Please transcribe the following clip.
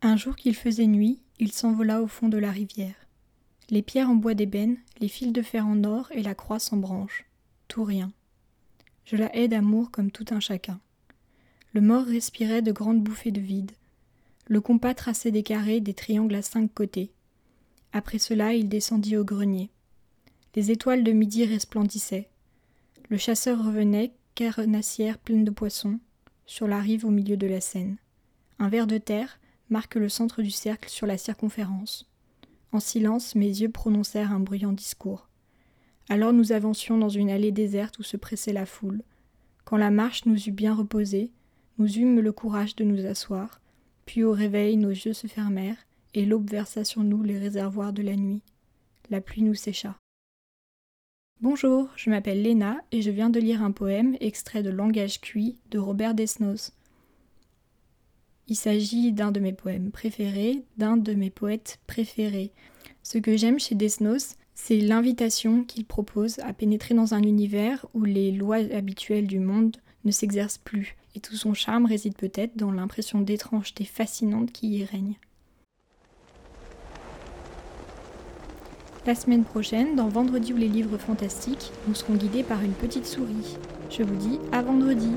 Un jour qu'il faisait nuit, il s'envola au fond de la rivière. Les pierres en bois d'ébène, les fils de fer en or et la croix sans branche. Tout rien. Je la hais d'amour comme tout un chacun. Le mort respirait de grandes bouffées de vide. Le compas traçait des carrés, des triangles à cinq côtés. Après cela, il descendit au grenier. Les étoiles de midi resplendissaient. Le chasseur revenait, carnassière pleine de poissons, sur la rive au milieu de la Seine. Un ver de terre marque le centre du cercle sur la circonférence. En silence, mes yeux prononcèrent un bruyant discours. Alors nous avancions dans une allée déserte où se pressait la foule. Quand la marche nous eut bien reposés, nous eûmes le courage de nous asseoir, puis au réveil nos yeux se fermèrent, et l'aube versa sur nous les réservoirs de la nuit. La pluie nous sécha. Bonjour, je m'appelle Léna et je viens de lire un poème extrait de Langage cuit de Robert Desnos. Il s'agit d'un de mes poèmes préférés, d'un de mes poètes préférés. Ce que j'aime chez Desnos, c'est l'invitation qu'il propose à pénétrer dans un univers où les lois habituelles du monde ne s'exercent plus, et tout son charme réside peut-être dans l'impression d'étrangeté fascinante qui y règne. La semaine prochaine, dans Vendredi ou les livres fantastiques, nous serons guidés par une petite souris. Je vous dis à vendredi